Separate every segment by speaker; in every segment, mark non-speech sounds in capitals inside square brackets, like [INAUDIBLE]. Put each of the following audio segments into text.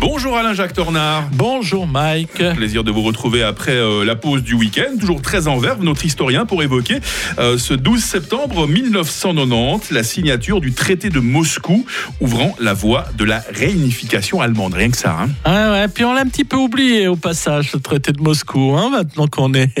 Speaker 1: Bonjour Alain-Jacques Tornard.
Speaker 2: Bonjour Mike.
Speaker 1: Plaisir de vous retrouver après euh, la pause du week-end. Toujours très en verve, notre historien, pour évoquer euh, ce 12 septembre 1990, la signature du traité de Moscou, ouvrant la voie de la réunification allemande. Rien que ça. Hein.
Speaker 2: Ah ouais, puis on l'a un petit peu oublié au passage, le traité de Moscou. Hein, maintenant qu'on est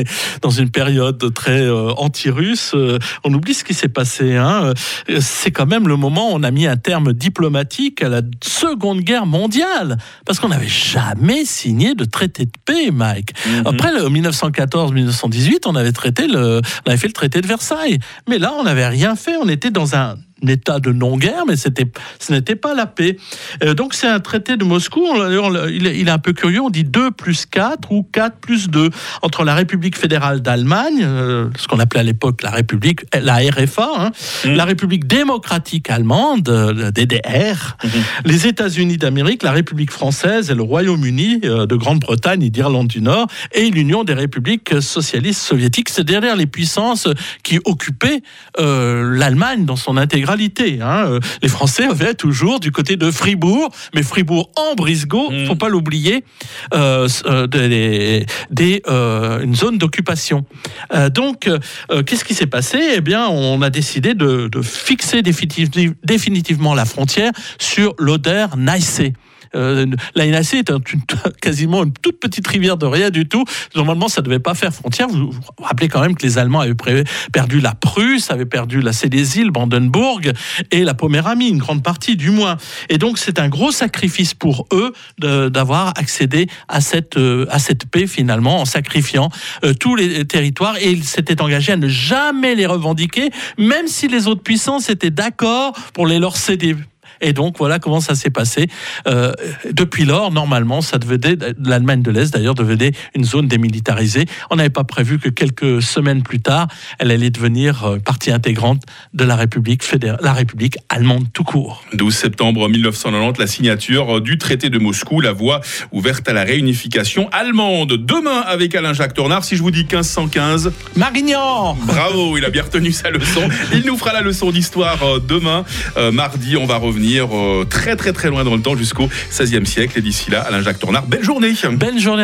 Speaker 2: dans une période très euh, anti-russe, on oublie ce qui s'est passé. Hein. C'est quand même le moment où on a mis un terme diplomatique à la Seconde Guerre mondiale parce qu'on n'avait jamais signé de traité de paix, Mike.
Speaker 1: Mhm.
Speaker 2: Après le 1914-1918, on avait traité le, on avait fait le traité de Versailles, mais là on n'avait rien fait. On était dans un état de non-guerre, mais c'était, ce n'était pas la paix. Euh, donc c'est un traité de Moscou, on- on- il, est, il est un peu curieux, on dit 2 plus 4 ou 4 plus 2, entre la République fédérale d'Allemagne, euh, ce qu'on appelait à l'époque la République, la RFA, hein,
Speaker 1: Mhm.
Speaker 2: la République démocratique allemande, euh, la DDR, les États-Unis d'Amérique, la République française et le Royaume-Uni euh, de Grande-Bretagne et d'Irlande du Nord, et l'Union des républiques socialistes soviétiques. C'est derrière les puissances qui occupaient l'Allemagne dans son intégralité. Hein. Euh, Les Français avaient toujours du côté de Fribourg, mais Fribourg en Brisgau,
Speaker 1: Mm.
Speaker 2: faut pas l'oublier, euh, euh, des, des, euh, une zone d'occupation. Euh, donc, qu'est-ce qui s'est passé? Eh bien, on a décidé de, de fixer définitiv- définitivement la frontière sur l'Oder-Neisse. Euh, la est un- une- [LAUGHS] quasiment une toute petite rivière de rien du tout. Normalement, ça ne devait pas faire frontière. Vous vous rappelez quand même que les Allemands avaient perdu la Prusse, avaient perdu la Silésie, le Brandenburg et la Poméramie, une grande partie du moins. Et donc, c'est un gros sacrifice pour eux d'avoir accédé à cette, euh, à cette paix finalement en sacrifiant euh, tous les territoires et ils s'étaient engagés à ne jamais les revendiquer, même si les autres puissances étaient d'accord pour les leur céder. Et donc voilà comment ça s'est passé. Euh, depuis lors, normalement, ça devenait l'Allemagne de l'Est d'ailleurs devenait une zone démilitarisée. On n'avait pas prévu que quelques semaines plus tard, elle allait devenir euh, partie intégrante de la République fédérale, la République allemande tout court.
Speaker 1: 12 septembre 1990, la signature du traité de Moscou, la voie ouverte à la réunification allemande. Demain, avec Alain-Jacques Tornard, si je vous dis 1515,
Speaker 2: Marignan.
Speaker 1: Bravo, il a bien retenu sa leçon. Il nous fera la leçon d'histoire euh, demain, euh, mardi. On va revenir euh, très très très loin dans le temps jusqu'au XVIe siècle. Et d'ici là, Alain-Jacques Tornard, belle journée.
Speaker 2: Belle journée.